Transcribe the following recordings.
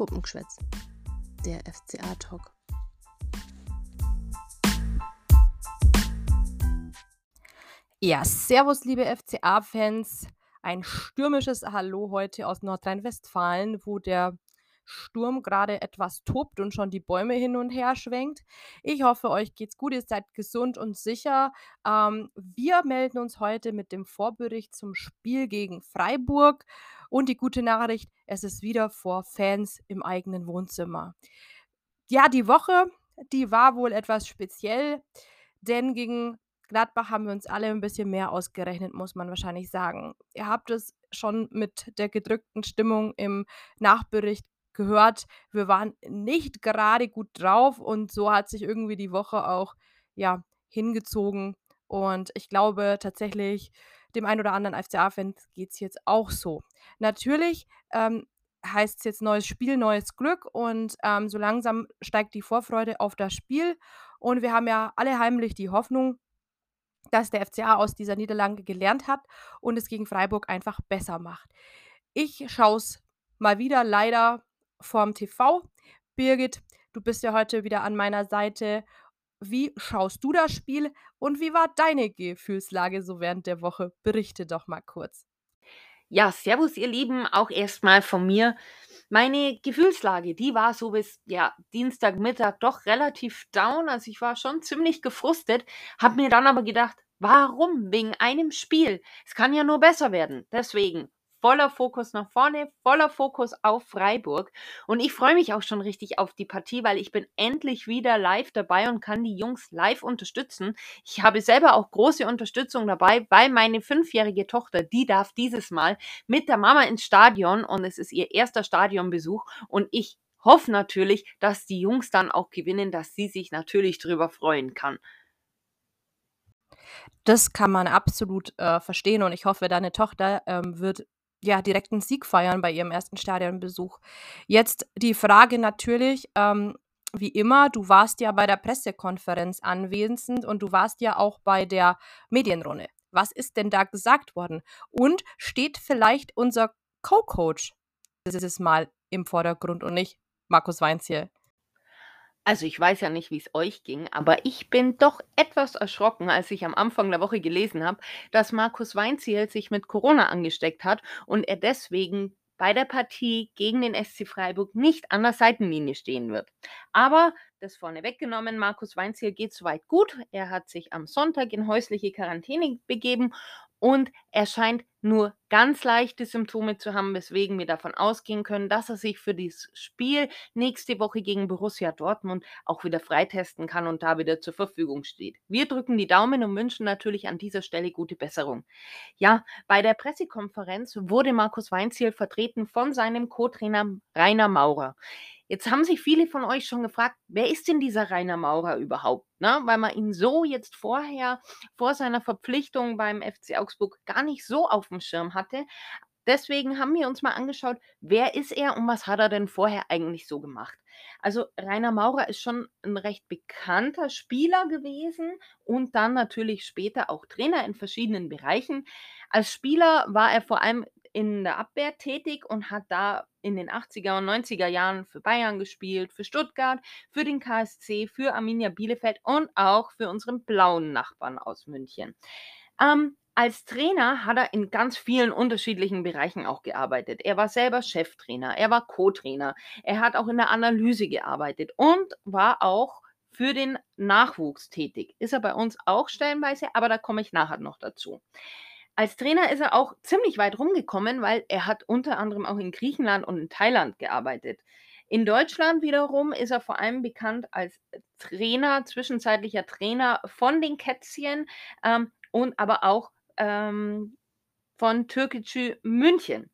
Puppengeschwätz, der FCA-Talk. Ja, servus, liebe FCA-Fans. Ein stürmisches Hallo heute aus Nordrhein-Westfalen, wo der Sturm gerade etwas tobt und schon die Bäume hin und her schwenkt. Ich hoffe, euch geht's gut, ihr seid gesund und sicher. Ähm, wir melden uns heute mit dem Vorbericht zum Spiel gegen Freiburg. Und die gute Nachricht, es ist wieder vor Fans im eigenen Wohnzimmer. Ja, die Woche, die war wohl etwas speziell, denn gegen Gladbach haben wir uns alle ein bisschen mehr ausgerechnet, muss man wahrscheinlich sagen. Ihr habt es schon mit der gedrückten Stimmung im Nachbericht gehört, wir waren nicht gerade gut drauf und so hat sich irgendwie die Woche auch ja hingezogen und ich glaube tatsächlich dem einen oder anderen FCA-Fan geht es jetzt auch so. Natürlich ähm, heißt es jetzt neues Spiel, neues Glück und ähm, so langsam steigt die Vorfreude auf das Spiel und wir haben ja alle heimlich die Hoffnung, dass der FCA aus dieser Niederlage gelernt hat und es gegen Freiburg einfach besser macht. Ich schaue es mal wieder leider vorm TV. Birgit, du bist ja heute wieder an meiner Seite. Wie schaust du das Spiel und wie war deine Gefühlslage so während der Woche? Berichte doch mal kurz. Ja, servus ihr Lieben, auch erstmal von mir. Meine Gefühlslage, die war so bis ja, Dienstagmittag doch relativ down, also ich war schon ziemlich gefrustet, habe mir dann aber gedacht, warum wegen einem Spiel? Es kann ja nur besser werden. Deswegen voller Fokus nach vorne, voller Fokus auf Freiburg. Und ich freue mich auch schon richtig auf die Partie, weil ich bin endlich wieder live dabei und kann die Jungs live unterstützen. Ich habe selber auch große Unterstützung dabei, weil meine fünfjährige Tochter, die darf dieses Mal mit der Mama ins Stadion und es ist ihr erster Stadionbesuch und ich hoffe natürlich, dass die Jungs dann auch gewinnen, dass sie sich natürlich drüber freuen kann. Das kann man absolut äh, verstehen und ich hoffe, deine Tochter ähm, wird ja, direkt einen Sieg feiern bei ihrem ersten Stadionbesuch. Jetzt die Frage natürlich, ähm, wie immer, du warst ja bei der Pressekonferenz anwesend und du warst ja auch bei der Medienrunde. Was ist denn da gesagt worden? Und steht vielleicht unser Co-Coach dieses Mal im Vordergrund und nicht Markus Weinz hier? Also ich weiß ja nicht, wie es euch ging, aber ich bin doch etwas erschrocken, als ich am Anfang der Woche gelesen habe, dass Markus Weinziel sich mit Corona angesteckt hat und er deswegen bei der Partie gegen den SC Freiburg nicht an der Seitenlinie stehen wird. Aber das vorne weggenommen, Markus Weinziel geht soweit gut. Er hat sich am Sonntag in häusliche Quarantäne begeben und er scheint nur ganz leichte Symptome zu haben, weswegen wir davon ausgehen können, dass er sich für dieses Spiel nächste Woche gegen Borussia Dortmund auch wieder freitesten kann und da wieder zur Verfügung steht. Wir drücken die Daumen und wünschen natürlich an dieser Stelle gute Besserung. Ja, bei der Pressekonferenz wurde Markus Weinziel vertreten von seinem Co-Trainer Rainer Maurer. Jetzt haben sich viele von euch schon gefragt, wer ist denn dieser Rainer Maurer überhaupt? Ne? Weil man ihn so jetzt vorher, vor seiner Verpflichtung beim FC Augsburg, gar nicht so auf dem Schirm hatte. Deswegen haben wir uns mal angeschaut, wer ist er und was hat er denn vorher eigentlich so gemacht? Also Rainer Maurer ist schon ein recht bekannter Spieler gewesen und dann natürlich später auch Trainer in verschiedenen Bereichen. Als Spieler war er vor allem in der Abwehr tätig und hat da in den 80er und 90er Jahren für Bayern gespielt, für Stuttgart, für den KSC, für Arminia Bielefeld und auch für unseren blauen Nachbarn aus München. Ähm, als Trainer hat er in ganz vielen unterschiedlichen Bereichen auch gearbeitet. Er war selber Cheftrainer, er war Co-Trainer, er hat auch in der Analyse gearbeitet und war auch für den Nachwuchs tätig. Ist er bei uns auch stellenweise, aber da komme ich nachher noch dazu. Als Trainer ist er auch ziemlich weit rumgekommen, weil er hat unter anderem auch in Griechenland und in Thailand gearbeitet. In Deutschland wiederum ist er vor allem bekannt als Trainer, zwischenzeitlicher Trainer von den Kätzchen ähm, und aber auch ähm, von Türkgücü München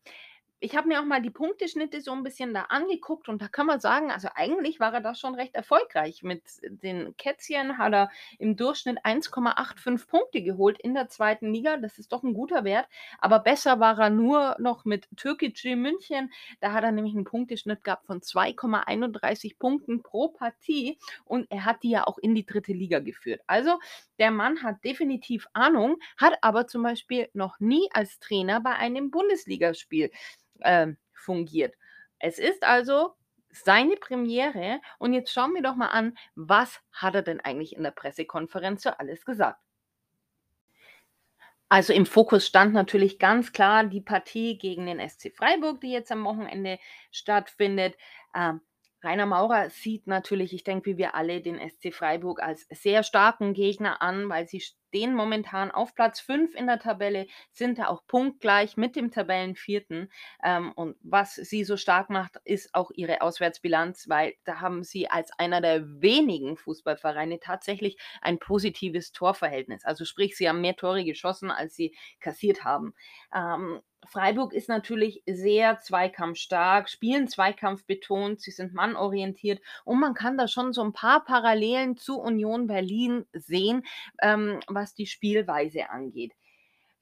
ich habe mir auch mal die Punkteschnitte so ein bisschen da angeguckt und da kann man sagen, also eigentlich war er da schon recht erfolgreich. Mit den Kätzchen hat er im Durchschnitt 1,85 Punkte geholt in der zweiten Liga. Das ist doch ein guter Wert. Aber besser war er nur noch mit Türkgücü München. Da hat er nämlich einen Punkteschnitt gehabt von 2,31 Punkten pro Partie und er hat die ja auch in die dritte Liga geführt. Also der Mann hat definitiv Ahnung, hat aber zum Beispiel noch nie als Trainer bei einem Bundesligaspiel äh, fungiert. Es ist also seine Premiere und jetzt schauen wir doch mal an, was hat er denn eigentlich in der Pressekonferenz so alles gesagt? Also im Fokus stand natürlich ganz klar die Partie gegen den SC Freiburg, die jetzt am Wochenende stattfindet. Ähm, Rainer Maurer sieht natürlich, ich denke, wie wir alle, den SC Freiburg als sehr starken Gegner an, weil sie stehen momentan auf Platz 5 in der Tabelle, sind da auch punktgleich mit dem Tabellenvierten. Ähm, und was sie so stark macht, ist auch ihre Auswärtsbilanz, weil da haben sie als einer der wenigen Fußballvereine tatsächlich ein positives Torverhältnis. Also sprich, sie haben mehr Tore geschossen, als sie kassiert haben. Ähm, Freiburg ist natürlich sehr zweikampfstark, spielen Zweikampf betont, sie sind mannorientiert und man kann da schon so ein paar Parallelen zu Union Berlin sehen, ähm, was die Spielweise angeht.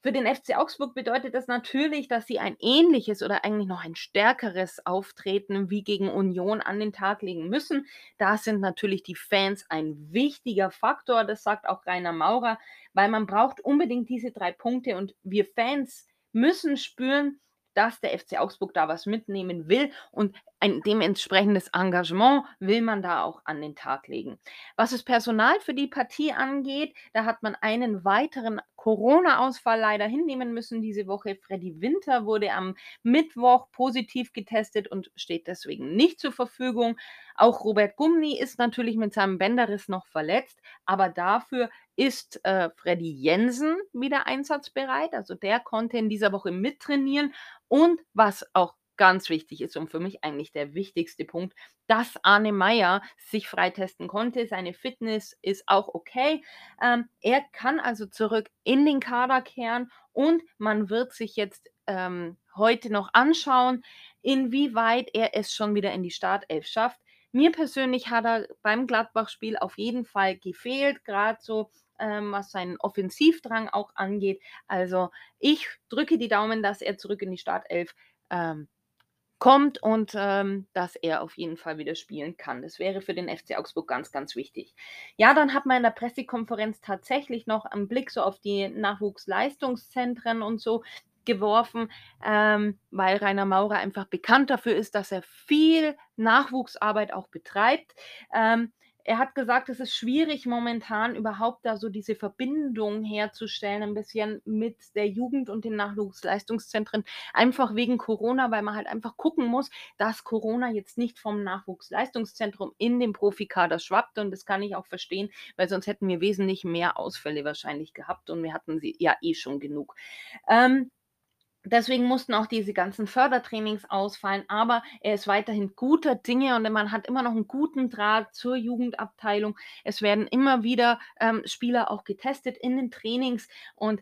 Für den FC Augsburg bedeutet das natürlich, dass sie ein ähnliches oder eigentlich noch ein stärkeres Auftreten wie gegen Union an den Tag legen müssen. Da sind natürlich die Fans ein wichtiger Faktor, das sagt auch Rainer Maurer, weil man braucht unbedingt diese drei Punkte und wir Fans müssen spüren, dass der FC Augsburg da was mitnehmen will und ein dementsprechendes Engagement will man da auch an den Tag legen. Was das Personal für die Partie angeht, da hat man einen weiteren Corona-Ausfall leider hinnehmen müssen diese Woche. Freddy Winter wurde am Mittwoch positiv getestet und steht deswegen nicht zur Verfügung. Auch Robert Gumni ist natürlich mit seinem Bänderriss noch verletzt, aber dafür ist äh, Freddy Jensen wieder einsatzbereit. Also der konnte in dieser Woche mittrainieren. Und was auch ganz wichtig ist und für mich eigentlich der wichtigste Punkt, dass Arne Meyer sich freitesten konnte. Seine Fitness ist auch okay. Ähm, er kann also zurück in den Kader kehren und man wird sich jetzt ähm, heute noch anschauen, inwieweit er es schon wieder in die Startelf schafft. Mir persönlich hat er beim Gladbach-Spiel auf jeden Fall gefehlt, gerade so ähm, was seinen Offensivdrang auch angeht. Also ich drücke die Daumen, dass er zurück in die Startelf ähm, kommt und ähm, dass er auf jeden Fall wieder spielen kann. Das wäre für den FC Augsburg ganz, ganz wichtig. Ja, dann hat man in der Pressekonferenz tatsächlich noch einen Blick so auf die Nachwuchsleistungszentren und so geworfen, ähm, weil Rainer Maurer einfach bekannt dafür ist, dass er viel Nachwuchsarbeit auch betreibt. Ähm, er hat gesagt, es ist schwierig momentan überhaupt da so diese Verbindung herzustellen, ein bisschen mit der Jugend und den Nachwuchsleistungszentren, einfach wegen Corona, weil man halt einfach gucken muss, dass Corona jetzt nicht vom Nachwuchsleistungszentrum in den Profikader schwappt und das kann ich auch verstehen, weil sonst hätten wir wesentlich mehr Ausfälle wahrscheinlich gehabt und wir hatten sie ja eh schon genug. Ähm, Deswegen mussten auch diese ganzen Fördertrainings ausfallen, aber er ist weiterhin guter Dinge und man hat immer noch einen guten Draht zur Jugendabteilung. Es werden immer wieder ähm, Spieler auch getestet in den Trainings und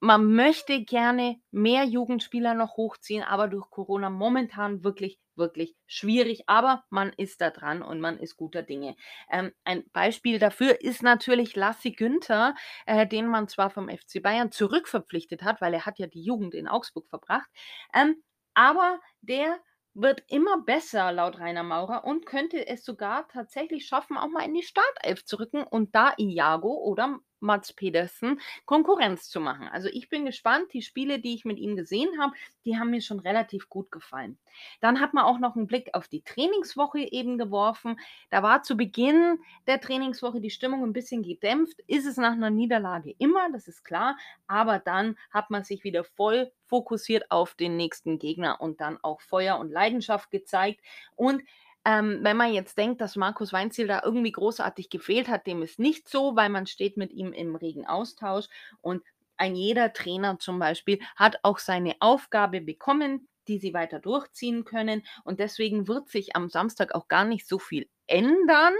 man möchte gerne mehr Jugendspieler noch hochziehen, aber durch Corona momentan wirklich, wirklich schwierig. Aber man ist da dran und man ist guter Dinge. Ähm, ein Beispiel dafür ist natürlich Lassi Günther, äh, den man zwar vom FC Bayern zurückverpflichtet hat, weil er hat ja die Jugend in Augsburg verbracht. Ähm, aber der wird immer besser laut Rainer Maurer und könnte es sogar tatsächlich schaffen, auch mal in die Startelf zu rücken und da Iago oder Mats Pedersen Konkurrenz zu machen. Also ich bin gespannt. Die Spiele, die ich mit ihm gesehen habe, die haben mir schon relativ gut gefallen. Dann hat man auch noch einen Blick auf die Trainingswoche eben geworfen. Da war zu Beginn der Trainingswoche die Stimmung ein bisschen gedämpft. Ist es nach einer Niederlage immer, das ist klar. Aber dann hat man sich wieder voll fokussiert auf den nächsten Gegner und dann auch Feuer und Leidenschaft gezeigt. Und ähm, wenn man jetzt denkt, dass Markus Weinziel da irgendwie großartig gefehlt hat, dem ist nicht so, weil man steht mit ihm im regen Austausch und ein jeder Trainer zum Beispiel hat auch seine Aufgabe bekommen, die sie weiter durchziehen können und deswegen wird sich am Samstag auch gar nicht so viel ändern.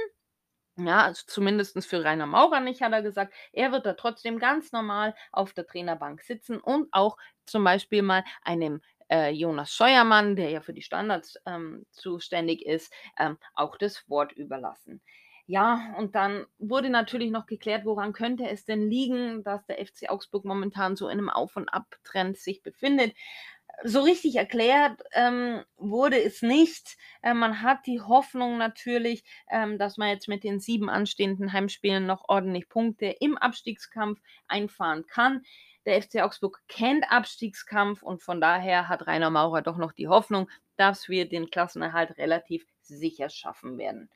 Ja, also zumindest für Rainer Maurer nicht, hat er gesagt. Er wird da trotzdem ganz normal auf der Trainerbank sitzen und auch zum Beispiel mal einem äh, Jonas Scheuermann, der ja für die Standards ähm, zuständig ist, ähm, auch das Wort überlassen. Ja, und dann wurde natürlich noch geklärt, woran könnte es denn liegen, dass der FC Augsburg momentan so in einem Auf- und Abtrend sich befindet. So richtig erklärt ähm, wurde es nicht. Äh, man hat die Hoffnung natürlich, ähm, dass man jetzt mit den sieben anstehenden Heimspielen noch ordentlich Punkte im Abstiegskampf einfahren kann. Der FC Augsburg kennt Abstiegskampf und von daher hat Rainer Maurer doch noch die Hoffnung, dass wir den Klassenerhalt relativ sicher schaffen werden.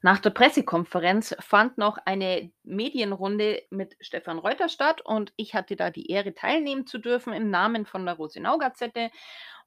Nach der Pressekonferenz fand noch eine Medienrunde mit Stefan Reuter statt und ich hatte da die Ehre, teilnehmen zu dürfen im Namen von der Rosenau-Gazette.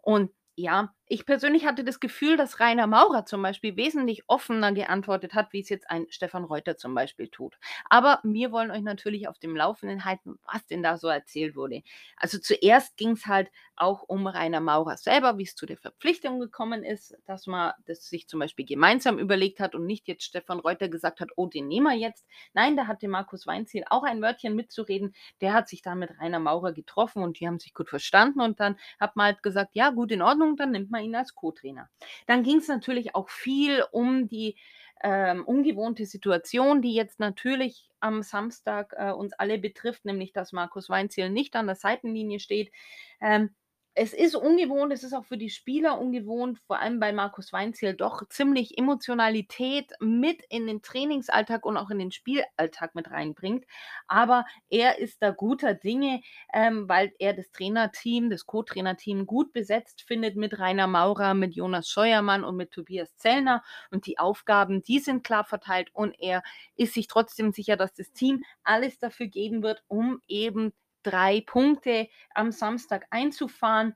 Und ja, ich persönlich hatte das Gefühl, dass Rainer Maurer zum Beispiel wesentlich offener geantwortet hat, wie es jetzt ein Stefan Reuter zum Beispiel tut. Aber wir wollen euch natürlich auf dem Laufenden halten, was denn da so erzählt wurde. Also zuerst ging es halt auch um Rainer Maurer selber, wie es zu der Verpflichtung gekommen ist, dass man das sich zum Beispiel gemeinsam überlegt hat und nicht jetzt Stefan Reuter gesagt hat, oh, den nehmen wir jetzt. Nein, da hatte Markus Weinziel auch ein Wörtchen mitzureden. Der hat sich dann mit Rainer Maurer getroffen und die haben sich gut verstanden und dann hat man halt gesagt, ja, gut, in Ordnung, dann nimmt man ihn als Co-Trainer. Dann ging es natürlich auch viel um die ähm, ungewohnte Situation, die jetzt natürlich am Samstag äh, uns alle betrifft, nämlich dass Markus Weinziel nicht an der Seitenlinie steht. Ähm, es ist ungewohnt, es ist auch für die Spieler ungewohnt, vor allem bei Markus Weinziel doch ziemlich Emotionalität mit in den Trainingsalltag und auch in den Spielalltag mit reinbringt. Aber er ist da guter Dinge, ähm, weil er das Trainerteam, das Co-Trainerteam gut besetzt findet mit Rainer Maurer, mit Jonas Scheuermann und mit Tobias Zellner. Und die Aufgaben, die sind klar verteilt und er ist sich trotzdem sicher, dass das Team alles dafür geben wird, um eben drei Punkte am Samstag einzufahren.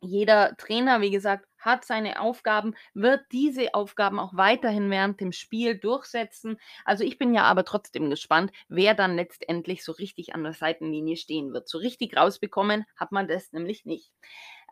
Jeder Trainer, wie gesagt, hat seine Aufgaben, wird diese Aufgaben auch weiterhin während dem Spiel durchsetzen. Also ich bin ja aber trotzdem gespannt, wer dann letztendlich so richtig an der Seitenlinie stehen wird. So richtig rausbekommen hat man das nämlich nicht.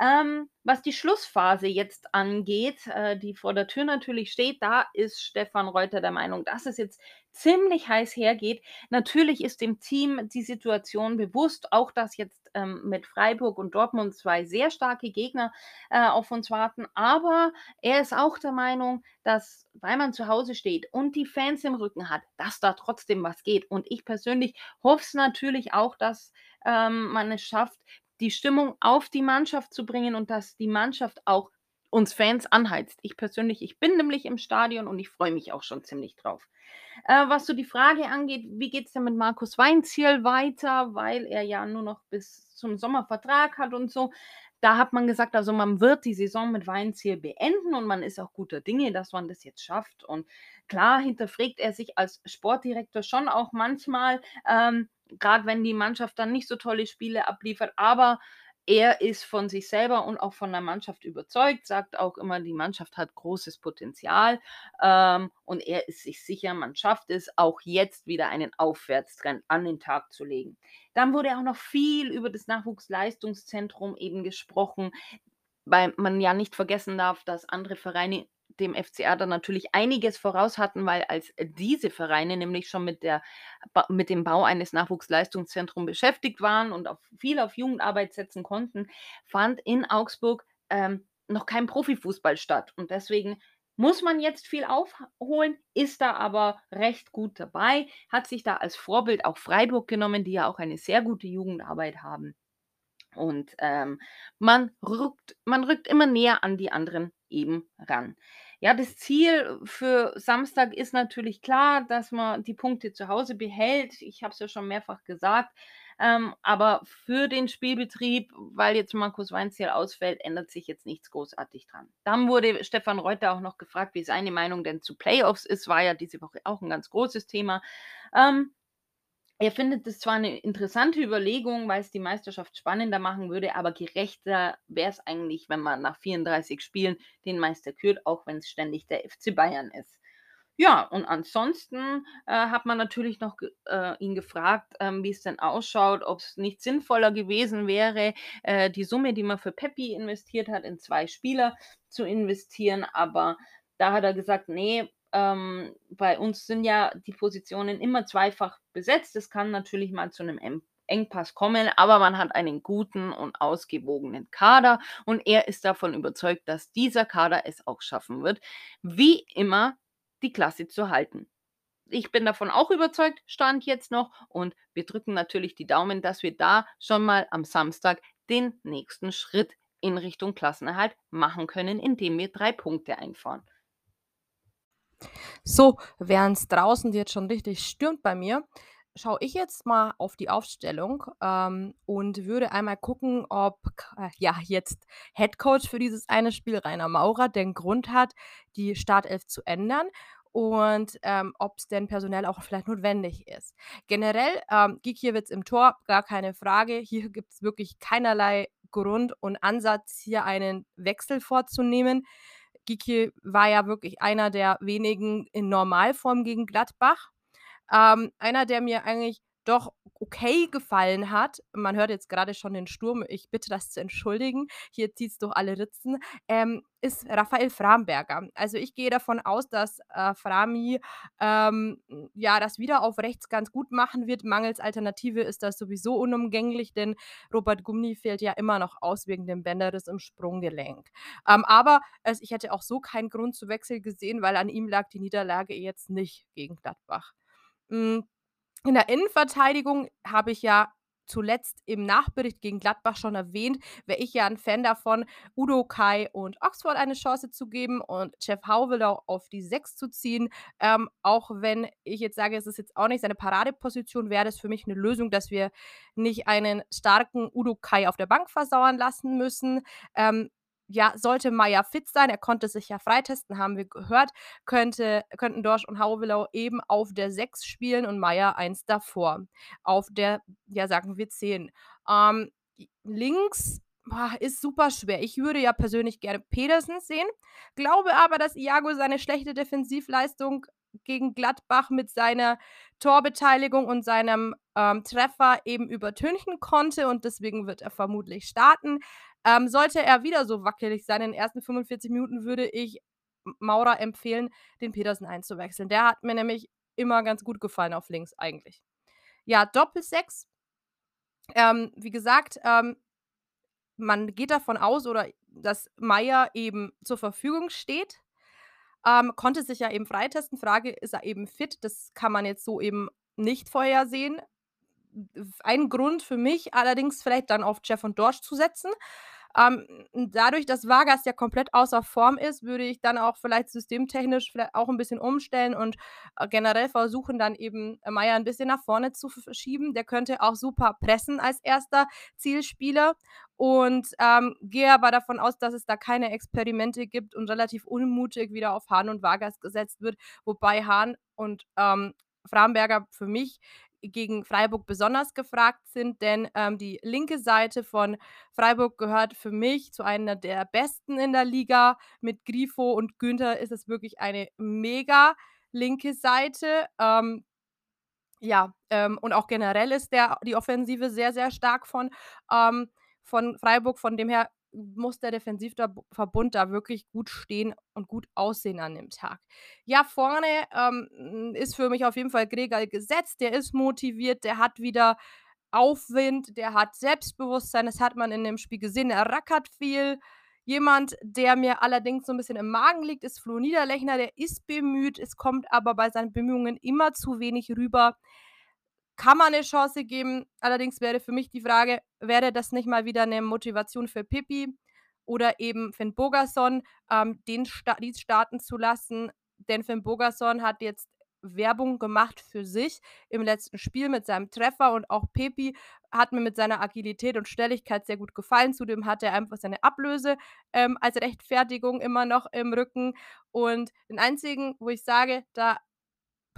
Ähm, was die Schlussphase jetzt angeht, äh, die vor der Tür natürlich steht, da ist Stefan Reuter der Meinung, dass es jetzt ziemlich heiß hergeht. Natürlich ist dem Team die Situation bewusst, auch dass jetzt ähm, mit Freiburg und Dortmund zwei sehr starke Gegner äh, auf uns warten. Aber er ist auch der Meinung, dass, weil man zu Hause steht und die Fans im Rücken hat, dass da trotzdem was geht. Und ich persönlich hoffe es natürlich auch, dass ähm, man es schafft, die Stimmung auf die Mannschaft zu bringen und dass die Mannschaft auch uns Fans anheizt. Ich persönlich, ich bin nämlich im Stadion und ich freue mich auch schon ziemlich drauf. Äh, was so die Frage angeht, wie geht es denn mit Markus Weinziel weiter, weil er ja nur noch bis zum Sommer Vertrag hat und so. Da hat man gesagt, also man wird die Saison mit Weinziel beenden und man ist auch guter Dinge, dass man das jetzt schafft. Und klar hinterfragt er sich als Sportdirektor schon auch manchmal, ähm, gerade wenn die Mannschaft dann nicht so tolle Spiele abliefert, aber er ist von sich selber und auch von der Mannschaft überzeugt, sagt auch immer, die Mannschaft hat großes Potenzial ähm, und er ist sich sicher, man schafft es, auch jetzt wieder einen Aufwärtstrend an den Tag zu legen. Dann wurde auch noch viel über das Nachwuchsleistungszentrum eben gesprochen, weil man ja nicht vergessen darf, dass andere Vereine dem FCA dann natürlich einiges voraus hatten, weil als diese Vereine nämlich schon mit, der, mit dem Bau eines Nachwuchsleistungszentrums beschäftigt waren und auf, viel auf Jugendarbeit setzen konnten, fand in Augsburg ähm, noch kein Profifußball statt. Und deswegen muss man jetzt viel aufholen, ist da aber recht gut dabei, hat sich da als Vorbild auch Freiburg genommen, die ja auch eine sehr gute Jugendarbeit haben. Und ähm, man, rückt, man rückt immer näher an die anderen eben ran. Ja, das Ziel für Samstag ist natürlich klar, dass man die Punkte zu Hause behält. Ich habe es ja schon mehrfach gesagt. Ähm, aber für den Spielbetrieb, weil jetzt Markus Weinziel ausfällt, ändert sich jetzt nichts großartig dran. Dann wurde Stefan Reuter auch noch gefragt, wie seine Meinung denn zu Playoffs ist. War ja diese Woche auch ein ganz großes Thema. Ähm, er findet es zwar eine interessante Überlegung, weil es die Meisterschaft spannender machen würde, aber gerechter wäre es eigentlich, wenn man nach 34 Spielen den Meister kürt, auch wenn es ständig der FC Bayern ist. Ja, und ansonsten äh, hat man natürlich noch äh, ihn gefragt, ähm, wie es denn ausschaut, ob es nicht sinnvoller gewesen wäre, äh, die Summe, die man für Peppi investiert hat, in zwei Spieler zu investieren. Aber da hat er gesagt, nee, ähm, bei uns sind ja die Positionen immer zweifach besetzt. Es kann natürlich mal zu einem Engpass kommen, aber man hat einen guten und ausgewogenen Kader und er ist davon überzeugt, dass dieser Kader es auch schaffen wird, wie immer die Klasse zu halten. Ich bin davon auch überzeugt, stand jetzt noch und wir drücken natürlich die Daumen, dass wir da schon mal am Samstag den nächsten Schritt in Richtung Klassenerhalt machen können, indem wir drei Punkte einfahren. So, während's draußen jetzt schon richtig stürmt bei mir, schaue ich jetzt mal auf die Aufstellung, ähm, und würde einmal gucken, ob k ja, jetzt Headcoach für dieses eine Spiel Rainer Maurer den Grund hat, die Startelf zu ändern und, ähm, ob's denn personell auch vielleicht notwendig ist. Generell, ähm, Gikiewicz im Tor, gar keine Frage. Hier gibt's wirklich keinerlei Grund und Ansatz, hier einen Wechsel vorzunehmen. Giki war ja wirklich einer der wenigen in Normalform gegen Gladbach. Ähm, einer, der mir eigentlich doch okay gefallen hat man hört jetzt grade schon den Sturm, ich bitte das zu entschuldigen, hier zieht's durch alle Ritzen, ähm, ist Raphael Framberger. Also, ich gehe davon aus, dass, äh, Frami, ähm, ja, das wieder auf rechts ganz gut machen wird. Mangels Alternative ist das sowieso unumgänglich, denn Robert Gumni fällt ja immer noch aus wegen dem Bänderriss im Sprunggelenk. Ähm, aber es ich hätte auch so keinen Grund zu Wechsel gesehen, weil an ihm lag die Niederlage jetzt nicht gegen Gladbach. Hm, in der Innenverteidigung habe ich ja zuletzt im Nachbericht gegen Gladbach schon erwähnt, wäre ich ja 'n Fan davon, Udokai und Oxford eine Chance zu geben und Jeff Hauwilder auf die 6 zu ziehen. Ähm, auch wenn ich jetzt sage, es ist jetzt auch nicht seine Paradeposition, wäre das für mich 'ne Lösung, dass wir nicht einen starken Udokai auf der Bank versauern lassen müssen. Ähm, ja, sollte Maier fit sein, er konnte sich ja freitesten, haben wir gehört, könnte könnten Dorsch und Hauwiler eben auf der 6 spielen und Maier eins davor auf der, ja, sagen wir 10. Ähm, links, boah, ist super schwer. Ich würde ja persönlich gerne Pedersen sehen, glaube aber, dass Iago seine schlechte Defensivleistung gegen Gladbach mit seiner Torbeteiligung und seinem, ähm, Treffer eben übertünchen konnte und deswegen wird er vermutlich starten. Ähm, sollte er wieder so wackelig sein in den ersten 45 Minuten, würde ich Maurer empfehlen, den Pedersen einzuwechseln. Der hat mir nämlich immer ganz gut gefallen auf links eigentlich. Ja, Doppel-6 ähm, wie gesagt, ähm, man geht davon aus oder dass Maier eben zur Verfügung steht. Ähm, konnte sich ja eben freitesten. Frage, ist er eben fit? Das kann man jetzt so eben nicht vorhersehen. Ein Grund für mich allerdings vielleicht dann auf Jeff und Dorsch zu setzen. Ähm, dadurch, dass Vargas ja komplett außer Form ist, würde ich dann auch vielleicht systemtechnisch vielleicht auch 'n bisschen umstellen und, äh, generell versuchen, dann eben Maier 'n bisschen nach vorne zu v verschieben. Der könnte auch super pressen als 1. Zielspieler und, ähm, gehe aber davon aus, dass es da keine Experimente gibt und relativ unmutig wieder auf Hahn und Vargas gesetzt wird, wobei Hahn und, ähm, Framberger für mich gegen Freiburg besonders gefragt sind, denn, ähm, die linke Seite von Freiburg gehört für mich zu einer der besten in der Liga. Mit Grifo und Günther ist es wirklich eine mega linke Seite. Ähm, ja, ähm, und auch generell ist der die Offensive sehr, sehr stark von ähm, von Freiburg. Von dem her muss der Defensivdab Verbund da wirklich gut stehen und gut aussehen an dem Tag. Ja, vorne, ähm, ist für mich auf jeden Fall Gregal gesetzt. Der ist motiviert, der hat wieder Aufwind, der hat Selbstbewusstsein. Das hat man in dem Spiel gesehen. Er rackert viel. Jemand, der mir allerdings so 'n bisschen im Magen liegt, ist Flo Niederlechner. Der ist bemüht, es kommt aber bei seinen Bemühungen immer zu wenig rüber. Kann man 'ne Chance geben, allerdings wäre für mich die Frage, wäre das nicht mal wieder 'ne Motivation für Pipi oder eben Finn Bogerson, ähm, den sta die starten zu lassen? Denn Finn Bogerson hat jetzt Werbung gemacht für sich im letzten Spiel mit seinem Treffer und auch Pepi hat mir mit seiner Agilität und Schnelligkeit sehr gut gefallen. Zudem hat er einfach seine Ablöse, ähm, als Rechtfertigung immer noch im Rücken und den einzigen, wo ich sage, da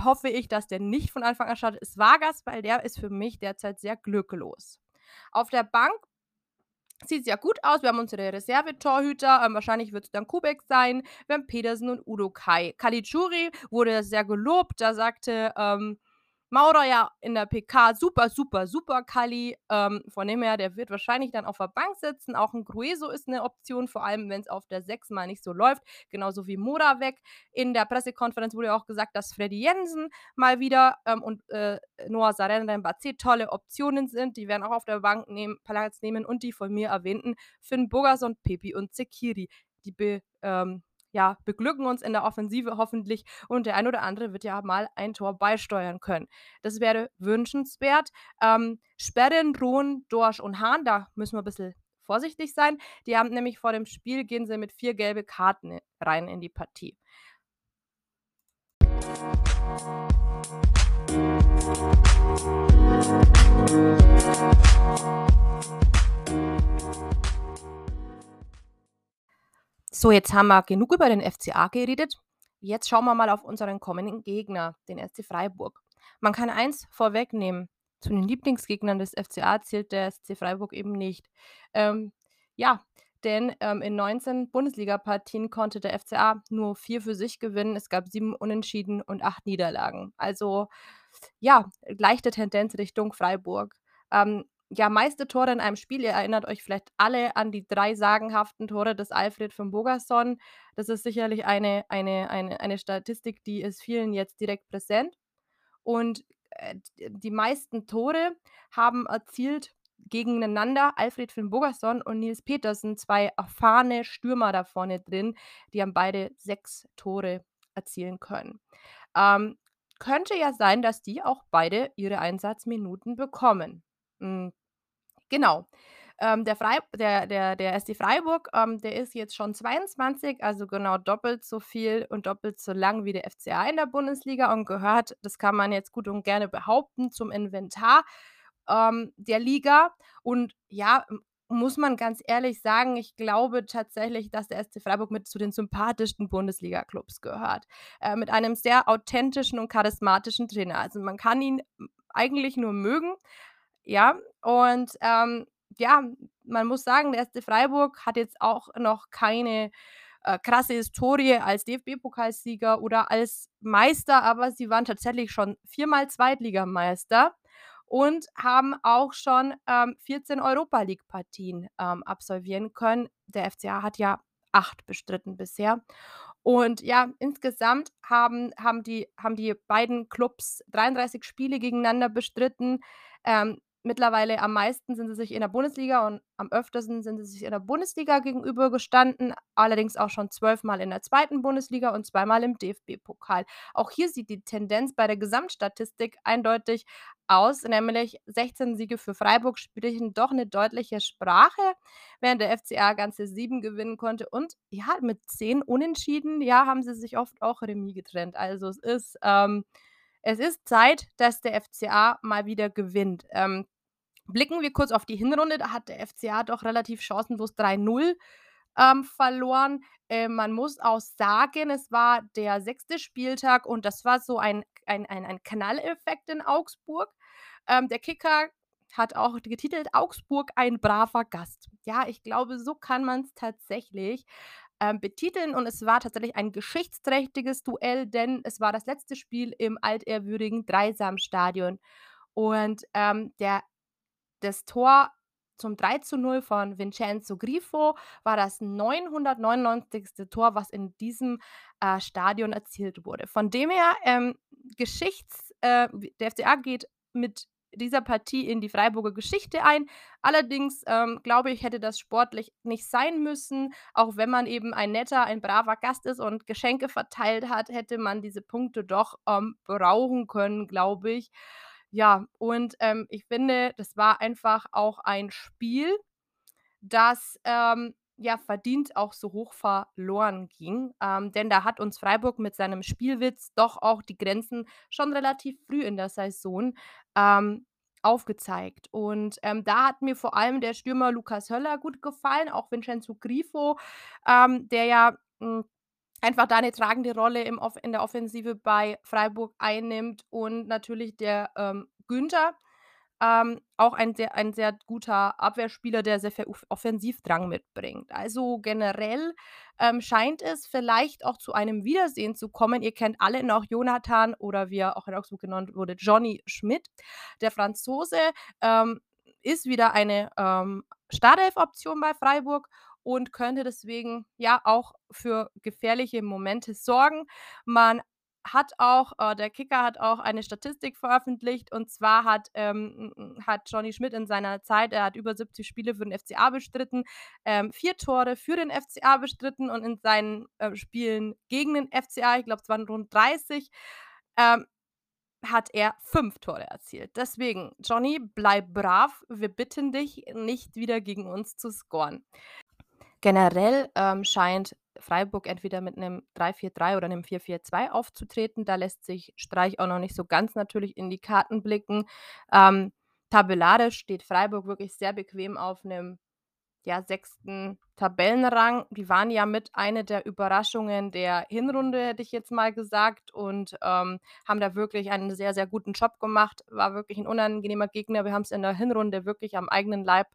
hoffe ich, dass der nicht von Anfang an startet, ist Vargas, weil der ist für mich derzeit sehr glücklos. Auf der Bank sieht's ja gut aus. Wir haben unsere Reservetorhüter, ähm, wahrscheinlich wird's dann Kubek sein. Wir haben Pedersen und Udokai. Caligiuri wurde sehr gelobt. Da sagte, ähm, Maurer ja in der PK: „Super, super, super Calli.“ Ähm, von dem her, der wird wahrscheinlich dann auf der Bank sitzen. Auch 'n Grueso ist 'ne Option, vor allem wenn's auf der 6 mal nicht so läuft, genauso wie Moravec. In der Pressekonferenz wurde ja auch gesagt, dass Freddy Jensen mal wieder, ähm, und, äh, Noah Sarr-Mbachce tolle Optionen sind. Die werden auch auf der Bank nehmen Platz nehmen und die von mir erwähnten Finn Bogerson, Pepi und Zekiri. Die be ähm, ja, beglücken uns in der Offensive hoffentlich und der ein oder andere wird ja mal ein Tor beisteuern können. Das wäre wünschenswert. Ähm, Sperren, Rohn, Dorsch und Hahn, da müssen wir bisschen vorsichtig sein. Die haben nämlich vor dem Spiel gehen sie mit 4 gelbe Karten rein in die Partie. So, jetzt haben wir genug über den FCA geredet. Jetzt schauen wir mal auf unseren kommenden Gegner, den SC Freiburg. Man kann eins vorwegnehmen: Zu den Lieblingsgegnern des FCA zählt der SC Freiburg eben nicht. Ähm, ja, denn, ähm, in 19 Bundesligapartien konnte der FCA nur 4 für sich gewinnen. Es gab 7 Unentschieden und 8 Niederlagen. Also, ja, leichte Tendenz Richtung Freiburg. Ähm, ja, meiste Tore in einem Spiel. Ihr erinnert euch vielleicht alle an die 3 sagenhaften Tore des Alfred von Bogason. Das ist sicherlich eine eine eine eine Statistik, die ist vielen jetzt direkt präsent. Und, äh, die meisten Tore haben erzielt gegeneinander Alfred Finnbogason und Nils Petersen, 2 erfahrene Stürmer da vorne drin. Die haben beide 6 Tore erzielen können. Ähm, könnte ja sein, dass die auch beide ihre Einsatzminuten bekommen. Hm, genau. Ähm, der Frei der der der SC Freiburg, ähm, der ist jetzt schon 22, also genau doppelt so viel und doppelt so lang wie der FCA in der Bundesliga und gehört, das kann man jetzt gut und gerne behaupten, zum Inventar, ähm, der Liga. Und ja, muss man ganz ehrlich sagen, ich glaube tatsächlich, dass der SC Freiburg mit zu den sympathischsten Bundesliga-Clubs gehört, äh, mit einem sehr authentischen und charismatischen Trainer. Also, man kann ihn eigentlich nur mögen, ja? Und, ähm, ja, man muss sagen, der SC Freiburg hat jetzt auch noch keine, äh, krasse Historie als DFB-Pokalsieger oder als Meister, aber sie waren tatsächlich schon viermal Zweitligameister und haben auch schon, ähm, 14 Europa-League-Partien, ähm, absolvieren können. Der FCA hat ja 8 bestritten bisher. Und ja, insgesamt haben haben die haben die beiden Clubs 33 Spiele gegeneinander bestritten. Ähm, mittlerweile am meisten sind sie sich in der Bundesliga und am öftesten sind sie sich in der Bundesliga gegenübergestanden, allerdings auch schon 12 Mal in der 2. Bundesliga und zweimal im DFB-Pokal. Auch hier sieht die Tendenz bei der Gesamtstatistik eindeutig aus, nämlich 16 Siege für Freiburg sprechen doch 'ne deutliche Sprache, während der FCA ganze 7 gewinnen konnte. Und ja, mit 10 Unentschieden, ja, haben sie sich oft auch Remis getrennt. Also, es ist, ähm es ist Zeit, dass der FCA mal wieder gewinnt. Ähm, blicken wir kurz auf die Hinrunde, da hat der FCA doch relativ chancenlos 3:0, ähm, verloren. Äh, man muss auch sagen, es war der 6. Spieltag und das war so ein ein ein ein Knalleffekt in Augsburg. Ähm, der Kicker hat auch getitelt: „Augsburg ein braver Gast.“ Ja, ich glaube, so kann man's tatsächlich, ähm, betiteln und es war tatsächlich ein geschichtsträchtiges Duell, denn es war das letzte Spiel im altehrwürdigen Dreisamstadion. Und, ähm, der das Tor zum 3:0 von Vincenzo Grifo war das 999. Tor, was in diesem, äh, Stadion erzielt wurde. Von dem her, ähm, Geschichts äh, der FCA geht mit dieser Partie in die Freiburger Geschichte ein. Allerdings, ähm, glaube ich, hätte das sportlich nicht sein müssen. Auch wenn man eben ein netter, ein braver Gast ist und Geschenke verteilt hat, hätte man diese Punkte doch, ähm, brauchen können, glaube ich. Ja, und, ähm, ich finde, das war einfach auch ein Spiel, das, ähm, ja, verdient auch so hoch verloren ging. Ähm, denn da hat uns Freiburg mit seinem Spielwitz doch auch die Grenzen schon relativ früh in der Saison, ähm, aufgezeigt. Und, ähm, da hat mir vor allem der Stürmer Lukas Höller gut gefallen, auch Vincenzo Grifo, ähm, der ja, hm, einfach da 'ne tragende Rolle im Off in der Offensive bei Freiburg einnimmt und natürlich der, ähm, Günther, ähm, auch ein sehr ein sehr guter Abwehrspieler, der sehr viel Offensivdrang mitbringt. Also, generell, ähm, scheint es vielleicht auch zu einem Wiedersehen zu kommen. Ihr kennt alle noch Jonathan oder wie er auch in Augsburg genannt wurde, Johnny Schmidt. Der Franzose, ähm, ist wieder eine, ähm, Startelf-Option bei Freiburg und könnte deswegen, ja, auch für gefährliche Momente sorgen. Man hat auch äh, der Kicker hat auch eine Statistik veröffentlicht und zwar hat, ähm, hm, hm, hat Johnny Schmidt in seiner Zeit er hat über 70 Spiele für den FCA bestritten, ähm, 4 Tore für den FCA bestritten und in seinen, äh, Spielen gegen den FCA, ich glaube, es waren rund 30, ähm, hat er 5 Tore erzielt. Deswegen, Johnny, bleib brav. Wir bitten dich, nicht wieder gegen uns zu scoren. Generell, ähm, scheint Freiburg entweder mit 'nem 3-4-3 oder 'nem 4-4-2 aufzutreten. Da lässt sich Streich auch noch nicht so ganz natürlich in die Karten blicken. Ähm, tabellarisch steht Freiburg wirklich sehr bequem auf 'nem, ja, 6. Tabellenrang. Die waren ja mit eine der Überraschungen der Hinrunde, hätte ich jetzt mal gesagt und, ähm, haben da wirklich einen sehr, sehr guten Job gemacht. War wirklich 'n unangenehmer Gegner. Wir haben's in der Hinrunde wirklich am eigenen Leib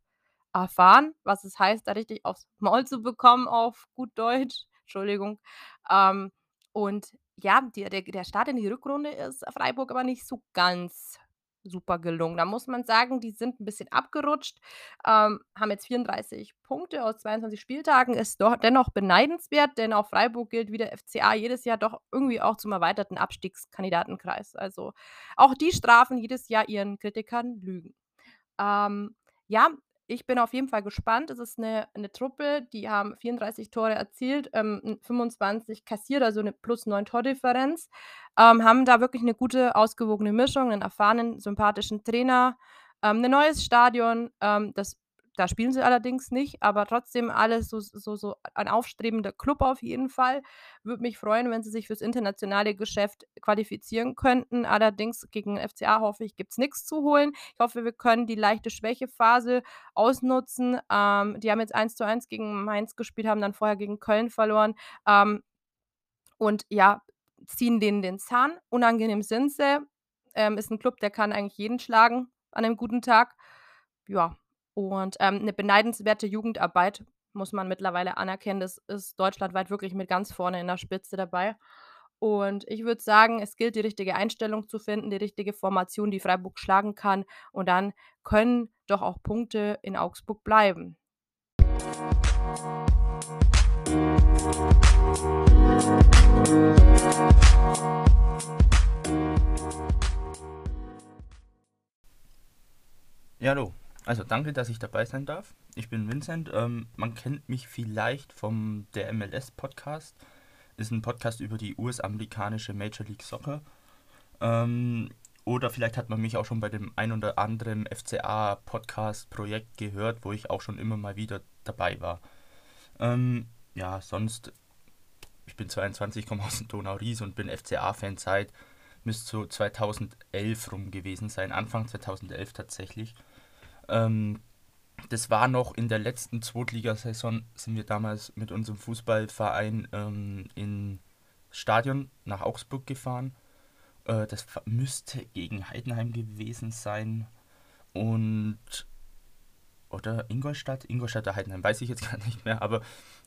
erfahren, was es heißt, da richtig aufs Maul zu bekommen auf gut Deutsch. Entschuldigung. Ähm, und ja, der der der Start in die Rückrunde ist Freiburg aber nicht so ganz super gelungen. Da muss man sagen, die sind 'n bisschen abgerutscht, ähm, haben jetzt 34 Punkte aus 22 Spieltagen, ist doch dennoch beneidenswert, denn auch Freiburg gilt wie der FCA jedes Jahr doch irgendwie auch zum erweiterten Abstiegskandidatenkreis. Also, auch die strafen jedes Jahr ihren Kritikern Lügen. Ähm, ja, ich bin auf jeden Fall gespannt. Es ist 'ne 'ne Truppe, die haben 34 Tore erzielt, ähm, hm, 25 kassiert, also 'ne +9 Tordifferenz. Ähm, haben da wirklich 'ne gute, ausgewogene Mischung, 'nen erfahrenen, sympathischen Trainer, ähm, 'ne neues Stadion, ähm, das da spielen sie allerdings nicht, aber trotzdem alles so so so ein aufstrebender Klub auf jeden Fall. Würde mich freuen, wenn sie sich fürs internationale Geschäft qualifizieren könnten. Allerdings gegen FCA hoffe ich, gibt's nix zu holen. Ich hoffe, wir können die leichte Schwächephase ausnutzen. Ähm, die haben jetzt 1:1 gegen Mainz gespielt, haben dann vorher gegen Köln verloren, ähm, und ja, ziehen denen den Zahn. Unangenehm sind sie. Ähm, ist 'n Klub, der kann eigentlich jeden schlagen an 'nem guten Tag. Ja, und, ähm, 'ne beneidenswerte Jugendarbeit, muss man mittlerweile anerkennen. Das ist deutschlandweit wirklich mit ganz vorne in der Spitze dabei. Und ich würde sagen, es gilt, die richtige Einstellung zu finden, die richtige Formation, die Freiburg schlagen kann. Und dann können doch auch Punkte in Augsburg bleiben. Ja, hallo. Also, danke, dass ich dabei sein darf. Ich bin Vincent. Ähm, man kennt mich vielleicht vom der MLS-Podcast. Ist 'n Podcast über die US-amerikanische Major League Soccer. Ähm, oder vielleicht hat man mich auch schon bei dem ein oder anderen FCA-Podcast-Projekt gehört, wo ich auch schon immer mal wieder dabei war. Ähm, ja, sonst ich bin 22, komme aus dem Donau-Ries und bin FCA-Fan seit müsste so 2011 rum gewesen sein, Anfang 2011 tatsächlich. Ähm, das war noch in der letzten Zweitligasaison sind wir damals mit unserem Fußballverein, ähm, in Stadion nach Augsburg gefahren. Äh, das müsste gegen Heidenheim gewesen sein und oder Ingolstadt? Ingolstadt oder Heidenheim, weiß ich jetzt grad nicht mehr, aber,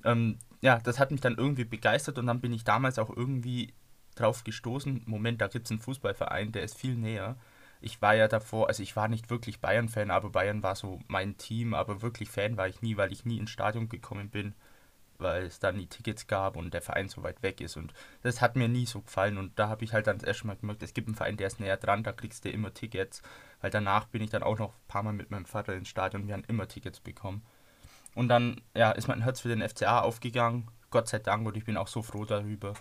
ähm, ja, das hat mich dann irgendwie begeistert und dann bin ich damals auch irgendwie drauf gestoßen: „Moment, da gibt's 'n Fußballverein, der ist viel näher.“ Ich war ja davor also, ich war nicht wirklich Bayern-Fan, aber Bayern war so mein Team, aber wirklich Fan war ich nie, weil ich nie ins Stadion gekommen bin, weil es da nie Tickets gab und der Verein so weit weg ist und das hat mir nie so gefallen und da habe ich halt dann das erste Mal gemerkt, es gibt 'n Verein, der ist näher dran, da kriegst du immer Tickets, weil danach bin ich dann auch noch paarmal mit meinem Vater ins Stadion, wir haben immer Tickets bekommen. Und dann, ja, ist mein Herz für den FCA aufgegangen, Gott sei Dank und ich bin auch so froh darüber.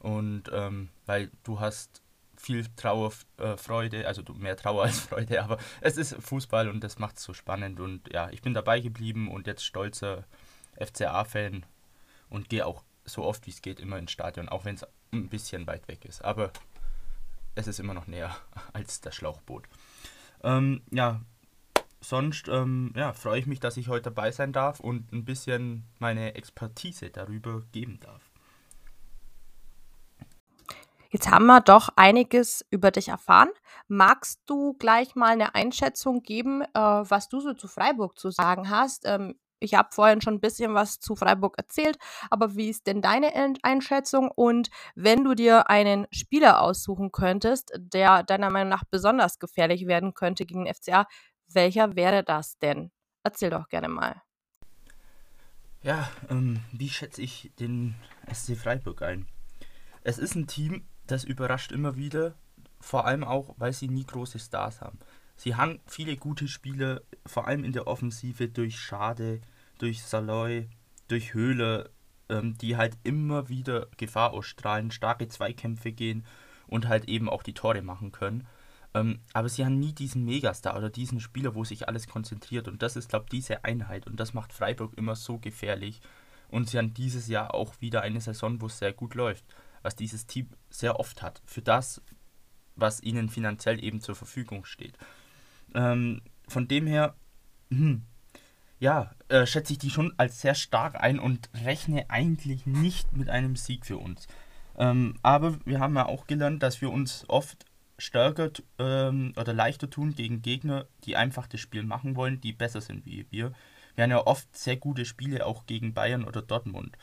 Und, ähm, weil du hast viel Trauer äh, Freude, also mehr Trauer als Freude, aber es ist Fußball und das macht's so spannend und ja, ich bin dabei geblieben und jetzt stolzer FCA-Fan und gehe auch so oft wie's geht immer ins Stadion, auch wenn's 'n bisschen weit weg ist. Aber es ist immer noch näher als das Schlauchboot. Ähm, ja, sonst, ähm, ja, freue ich mich, dass ich heute dabei sein darf und 'n bisschen meine Expertise darüber geben darf. Jetzt haben wir doch einiges über dich erfahren. Magst du gleich mal 'ne Einschätzung geben, äh, was du so zu Freiburg zu sagen hast? Ähm, ich habe vorhin schon 'n bisschen was zu Freiburg erzählt, aber wie ist denn deine Einschätzung? Und wenn du dir einen Spieler aussuchen könntest, der deiner Meinung nach besonders gefährlich werden könnte gegen den FCA, welcher wäre das denn? Erzähl doch gerne mal. Ja, ähm, wie schätze ich den SC Freiburg ein? Es ist 'n Team, das überrascht immer wieder, vor allem auch, weil sie nie große Stars haben. Sie haben viele gute Spieler, vor allem in der Offensive durch Schade, durch Saloy, durch Höhler, ähm, die halt immer wieder Gefahr ausstrahlen, starke Zweikämpfe gehen und halt eben auch die Tore machen können. Ähm, aber sie haben nie diesen Megastar oder diesen Spieler, wo sich alles konzentriert und das ist, glaube diese Einheit und das macht Freiburg immer so gefährlich. Und sie haben dieses Jahr auch wieder eine Saison, wo es sehr gut läuft, was dieses Team sehr oft hat. Für das, was ihnen finanziell eben zur Verfügung steht. Ähm, von dem her, hm, ja, äh, schätze ich die schon als sehr stark ein und rechne eigentlich nicht mit einem Sieg für uns. Ähm, aber wir haben ja auch gelernt, dass wir uns oft stärker ähm, oder leichter tun gegen Gegner, die einfach das Spiel machen wollen, die besser sind wie wir. Wir haben ja oft sehr gute Spiele auch gegen Bayern oder Dortmund,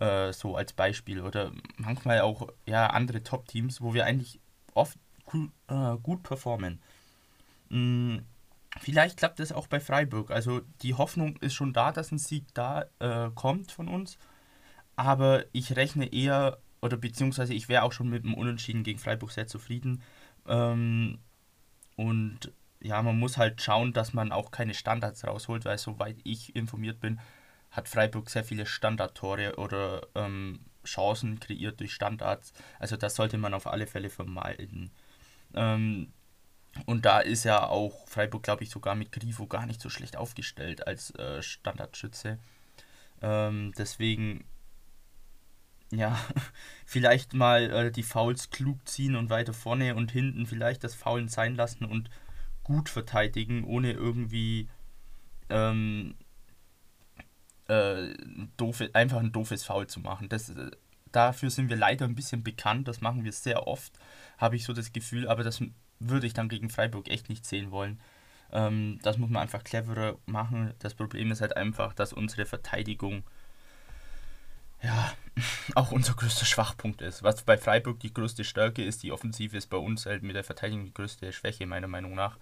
äh, so als Beispiel. Oder manchmal auch ja, andere Top-Teams, wo wir eigentlich oft cool, äh, gut performen. Mhm. Vielleicht klappt es auch bei Freiburg. Also die Hoffnung ist schon da, dass ein Sieg da äh, kommt von uns. Aber ich rechne eher, oder beziehungsweise ich wäre auch schon mit dem Unentschieden gegen Freiburg sehr zufrieden. Ähm, und ja, man muss halt schauen, dass man auch keine Standards rausholt, weil soweit ich informiert bin, hat Freiburg sehr viele Standardtore oder ähm, Chancen kreiert durch Standards. Also das sollte man auf alle Fälle vermeiden. Ähm, und da ist ja auch Freiburg, glaube ich, sogar mit Grifo gar nicht so schlecht aufgestellt als äh, Standardschütze. Ähm, deswegen, ja, vielleicht mal äh, die Fouls klug ziehen und weiter vorne und hinten vielleicht das Faulen sein lassen und gut verteidigen, ohne irgendwie ähm, äh, doofe, einfach ein doofes Foul zu machen. Das, äh, dafür sind wir leider ein bisschen bekannt, das machen wir sehr oft, habe ich so das Gefühl, aber das würde ich dann gegen Freiburg echt nicht sehen wollen. Ähm, das muss man einfach cleverer machen. Das Problem ist halt einfach, dass unsere Verteidigung ja auch unser größter Schwachpunkt ist. Was bei Freiburg die größte Stärke ist, die Offensive ist bei uns halt mit der Verteidigung die größte Schwäche, meiner Meinung nach.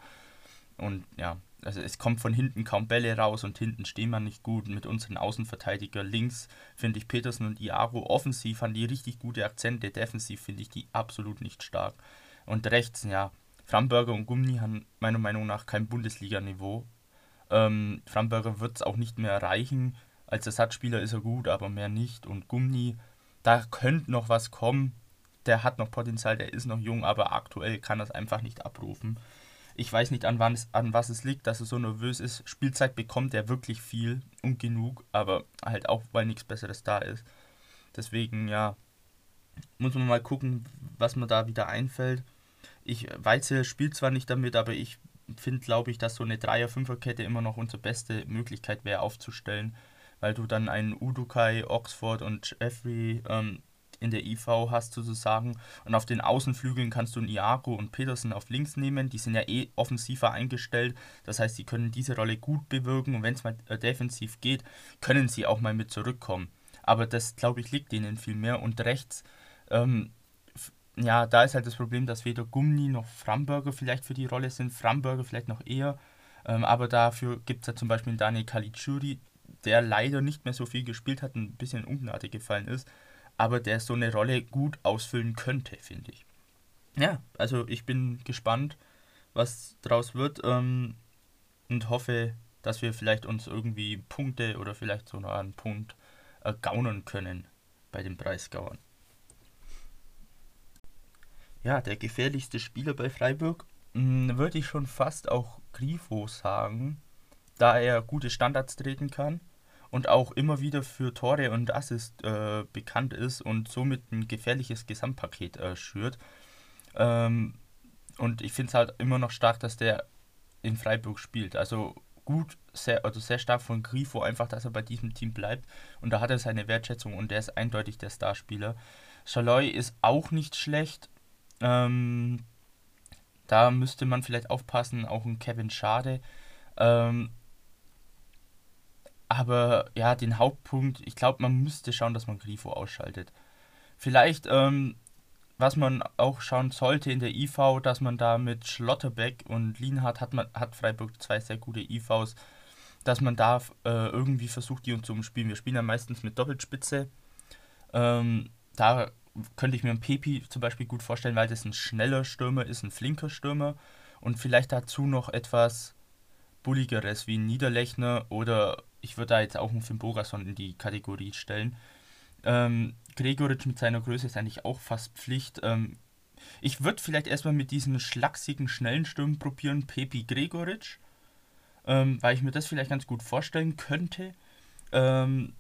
Und ja, also es kommt von hinten kaum Bälle raus und hinten stehen wir nicht gut. Mit unseren Außenverteidiger links finde ich Petersen und Iago offensiv haben die richtig gute Akzente, defensiv finde ich die absolut nicht stark. Und rechts, ja, Framberger und Gummi haben meiner Meinung nach kein Bundesliga-Niveau. Ähm, Framberger wird es auch nicht mehr erreichen. Als Ersatzspieler ist er gut, aber mehr nicht. Und Gummi, da könnte noch was kommen. Der hat noch Potenzial, der ist noch jung, aber aktuell kann er es einfach nicht abrufen. Ich weiß nicht, an, wann es, an was es liegt, dass er so nervös ist. Spielzeit bekommt er wirklich viel und genug, aber halt auch, weil nichts Besseres da ist. Deswegen, ja, muss man mal gucken, was mir da wieder einfällt. Ich Weizel spielt zwar nicht damit, aber ich finde, glaube ich, dass so eine Dreier-Fünfer-Kette immer noch unsere beste Möglichkeit wäre aufzustellen, weil du dann einen Udukai, Oxford und Jeffrey ähm, in der IV hast sozusagen. Und auf den Außenflügeln kannst du einen Iago und Peterson auf links nehmen, die sind ja eh offensiver eingestellt, das heißt, sie können diese Rolle gut bewirken. Und wenn es mal äh, defensiv geht, können sie auch mal mit zurückkommen. Aber das, glaube ich, liegt ihnen viel mehr. Und rechts ähm, ja, da ist halt das Problem, dass weder Gummi noch Framburger vielleicht für die Rolle sind, Framburger vielleicht noch eher. Ähm, aber dafür gibt es ja zum Beispiel Daniel Caligiuri, der leider nicht mehr so viel gespielt hat, ein bisschen Ungnade gefallen ist, aber der so eine Rolle gut ausfüllen könnte, finde ich. Ja, also ich bin gespannt, was draus wird ähm, und hoffe, dass wir vielleicht uns irgendwie Punkte oder vielleicht sogar einen Punkt ergaunern können bei den Preisgauern ja, der gefährlichste Spieler bei Freiburg, hm, würde ich schon fast auch Grifo sagen, da er gute Standards treten kann und auch immer wieder für Tore und Assist äh, bekannt ist und somit ein gefährliches Gesamtpaket äh, schürt. Ähm, und ich finde es halt immer noch stark, dass der in Freiburg spielt. Also gut, sehr, also sehr stark von Grifo, einfach, dass er bei diesem Team bleibt. Und da hat er seine Wertschätzung und der ist eindeutig der Starspieler. Chaloy ist auch nicht schlecht, ähm, da müsste man vielleicht aufpassen, auch ein Kevin Schade. Ähm, aber ja, den Hauptpunkt, ich glaube, man müsste schauen, dass man Grifo ausschaltet. Vielleicht, ähm, was man auch schauen sollte in der IV, dass man da mit Schlotterbeck und Lienhardt hat, man, hat Freiburg zwei sehr gute IVs, dass man da äh, irgendwie versucht, die uns zu umspielen. Wir spielen ja meistens mit Doppelspitze. Ähm, da könnte ich mir einen Pepi zum Beispiel gut vorstellen, weil das ein schneller Stürmer ist, ein flinker Stürmer und vielleicht dazu noch etwas bulligeres wie ein Niederlechner oder ich würde da jetzt auch einen Finn Bogason in die Kategorie stellen. Ähm, Gregoritsch mit seiner Größe ist eigentlich auch fast Pflicht. Ähm, ich würde vielleicht erstmal mit diesem schlachsigen, schnellen Stürmen probieren, Pepi Gregoritsch, ähm, weil ich mir das vielleicht ganz gut vorstellen könnte. Ähm,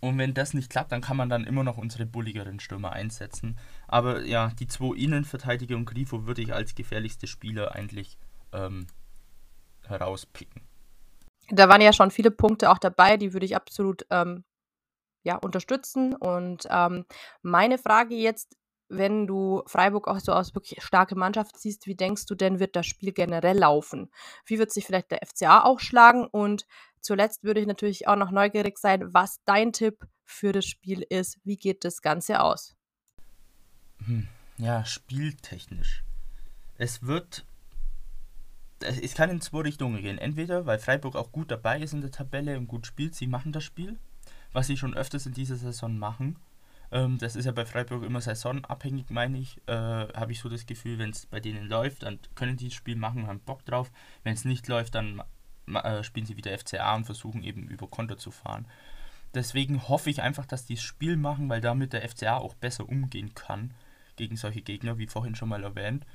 Und wenn das nicht klappt, dann kann man dann immer noch unsere bulligeren Stürmer einsetzen. Aber ja, die zwei Innenverteidiger und Grifo würde ich als gefährlichste Spieler eigentlich ähm, herauspicken. Da waren ja schon viele Punkte auch dabei, die würde ich absolut ähm, ja, unterstützen. Und ähm, meine Frage jetzt, wenn du Freiburg auch so als wirklich starke Mannschaft siehst, wie denkst du denn, wird das Spiel generell laufen? Wie wird sich vielleicht der FCA auch schlagen? Und zuletzt würde ich natürlich auch noch neugierig sein, was dein Tipp für das Spiel ist. Wie geht das Ganze aus? Hm, ja, spieltechnisch. Es wird. Es kann in zwei Richtungen gehen. Entweder, weil Freiburg auch gut dabei ist in der Tabelle und gut spielt, sie machen das Spiel, was sie schon öfters in dieser Saison machen. Ähm, das ist ja bei Freiburg immer saisonabhängig, meine ich. Äh, Habe ich so das Gefühl, wenn es bei denen läuft, dann können die das Spiel machen, haben Bock drauf. Wenn es nicht läuft, dann äh, spielen sie wieder FCA und versuchen eben über Konter zu fahren. Deswegen hoffe ich einfach, dass die das Spiel machen, weil damit der FCA auch besser umgehen kann gegen solche Gegner, wie vorhin schon mal erwähnt.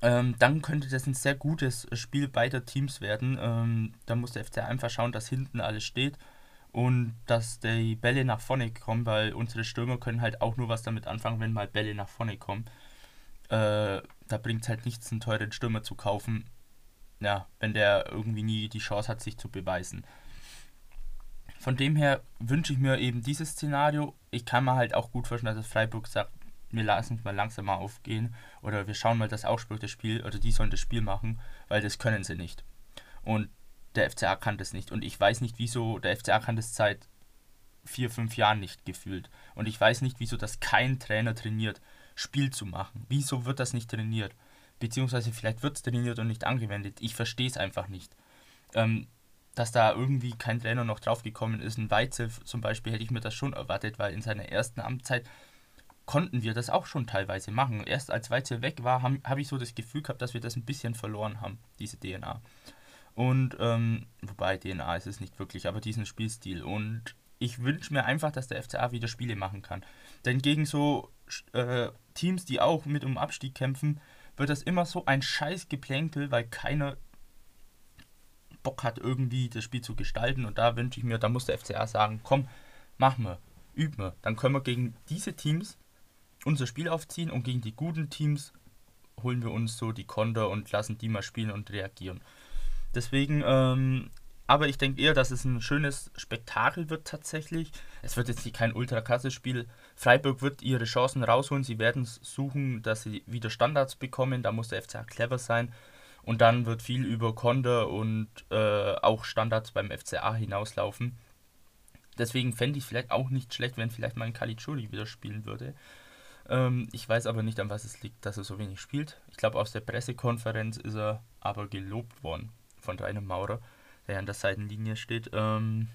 Ähm, dann könnte das ein sehr gutes Spiel beider Teams werden. Ähm, da muss der FCA einfach schauen, dass hinten alles steht und dass die Bälle nach vorne kommen, weil unsere Stürmer können halt auch nur was damit anfangen, wenn mal Bälle nach vorne kommen. Äh, da bringt es halt nichts, einen teuren Stürmer zu kaufen, ja, wenn der irgendwie nie die Chance hat, sich zu beweisen. Von dem her wünsche ich mir eben dieses Szenario. Ich kann mir halt auch gut vorstellen, dass Freiburg sagt, wir lassen mal langsamer aufgehen oder wir schauen mal, dass Augsburg das Spiel oder die sollen das Spiel machen, weil das können sie nicht. Und der FCA kann das nicht. Und ich weiß nicht, wieso der FCA kann das seit vier, fünf Jahren nicht gefühlt. Und ich weiß nicht, wieso das kein Trainer trainiert, Spiel zu machen. Wieso wird das nicht trainiert? Beziehungsweise vielleicht wird es trainiert und nicht angewendet. Ich verstehe es einfach nicht. Ähm, dass da irgendwie kein Trainer noch draufgekommen ist. Ein Weizel zum Beispiel hätte ich mir das schon erwartet, weil in seiner ersten Amtszeit konnten wir das auch schon teilweise machen. Erst als Weizel weg war, habe hab ich so das Gefühl gehabt, dass wir das ein bisschen verloren haben, diese DNA. Und, ähm, wobei DNA ist es nicht wirklich, aber diesen Spielstil. Und ich wünsche mir einfach, dass der FCA wieder Spiele machen kann. Denn gegen so äh, Teams, die auch mit um Abstieg kämpfen, wird das immer so ein scheiß Geplänkel, weil keiner Bock hat, irgendwie das Spiel zu gestalten. Und da wünsche ich mir, da muss der FCA sagen, komm, machen wir, üben wir. Dann können wir gegen diese Teams unser Spiel aufziehen und gegen die guten Teams holen wir uns so die Konter und lassen die mal spielen und reagieren. Deswegen, ähm, aber ich denke eher, dass es ein schönes Spektakel wird tatsächlich. Es wird jetzt kein ultra krasses Spiel. Freiburg wird ihre Chancen rausholen. Sie werden suchen, dass sie wieder Standards bekommen. Da muss der FCA clever sein. Und dann wird viel über Konter und äh, auch Standards beim FCA hinauslaufen. Deswegen fände ich vielleicht auch nicht schlecht, wenn vielleicht mal ein Caligiuri wieder spielen würde. Ähm, ich weiß aber nicht, an was es liegt, dass er so wenig spielt. Ich glaube, aus der Pressekonferenz ist er aber gelobt worden von Rainer Maurer, der an der Seitenlinie steht. Ähm,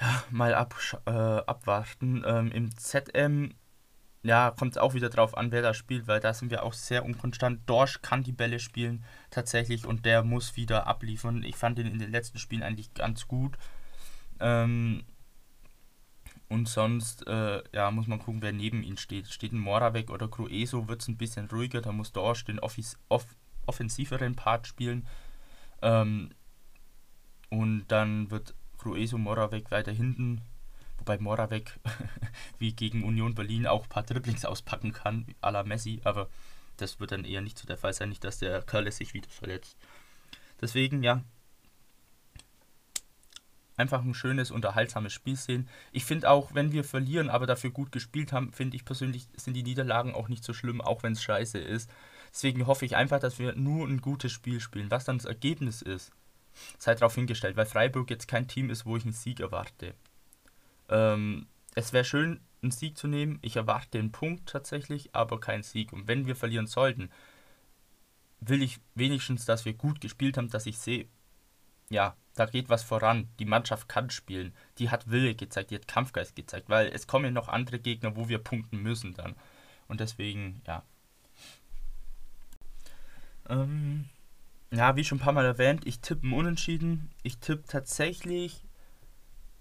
ja, mal äh, abwarten. Ähm, Im ZM ja, kommt es auch wieder drauf an, wer da spielt, weil da sind wir auch sehr unkonstant. Dorsch kann die Bälle spielen tatsächlich und der muss wieder abliefern. Ich fand ihn in den letzten Spielen eigentlich ganz gut. Ähm, und sonst, äh, ja, muss man gucken, wer neben ihm steht. Steht ein Moravec oder Crueso, wird es ein bisschen ruhiger. Da muss Dorsch den Office, off, offensiveren Part spielen. Ähm, und dann wird Crueso Moravec weiter hinten, wobei Moravec wie gegen Union Berlin auch ein paar Dribblings auspacken kann, à la Messi, aber das wird dann eher nicht so der Fall sein, nicht, dass der Kerle sich wieder verletzt. Deswegen, ja, einfach ein schönes, unterhaltsames Spiel sehen. Ich finde auch, wenn wir verlieren, aber dafür gut gespielt haben, finde ich persönlich, sind die Niederlagen auch nicht so schlimm, auch wenn es scheiße ist. Deswegen hoffe ich einfach, dass wir nur ein gutes Spiel spielen. Was dann das Ergebnis ist, sei darauf hingestellt, weil Freiburg jetzt kein Team ist, wo ich einen Sieg erwarte. Ähm, es wäre schön, einen Sieg zu nehmen. Ich erwarte einen Punkt tatsächlich, aber keinen Sieg. Und wenn wir verlieren sollten, will ich wenigstens, dass wir gut gespielt haben, dass ich sehe, ja, da geht was voran. Die Mannschaft kann spielen. Die hat Wille gezeigt, die hat Kampfgeist gezeigt, weil es kommen noch andere Gegner, wo wir punkten müssen dann. Und deswegen, ja, ähm, ja, wie schon ein paar Mal erwähnt, ich tippe Unentschieden. Ich tippe tatsächlich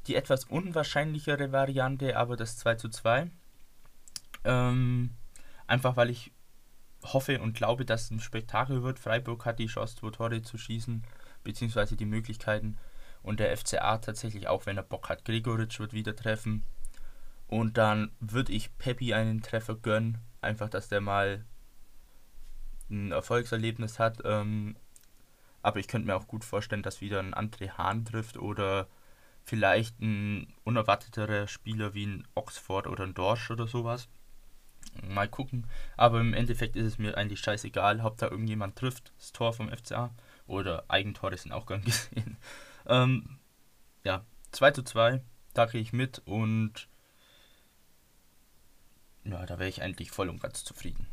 die etwas unwahrscheinlichere Variante, aber das 2 zu 2. Ähm, einfach weil ich hoffe und glaube, dass es ein Spektakel wird. Freiburg hat die Chance, zwei Tore zu schießen, beziehungsweise die Möglichkeiten. und der FCA tatsächlich auch, wenn er Bock hat, Gregoritsch wird wieder treffen. Und dann würde ich Peppi einen Treffer gönnen, einfach, dass der mal ein Erfolgserlebnis hat. Ähm, aber ich könnte mir auch gut vorstellen, dass wieder ein André Hahn trifft oder vielleicht ein unerwarteterer Spieler wie ein Oxford oder ein Dorsch oder sowas. Mal gucken. Aber im Endeffekt ist es mir eigentlich scheißegal. Hauptsache irgendjemand trifft das Tor vom FCA. Oder Eigentore sind auch gern gesehen. Ähm, ja, 2 zu 2. Da gehe ich mit und ja, da wäre ich eigentlich voll und ganz zufrieden.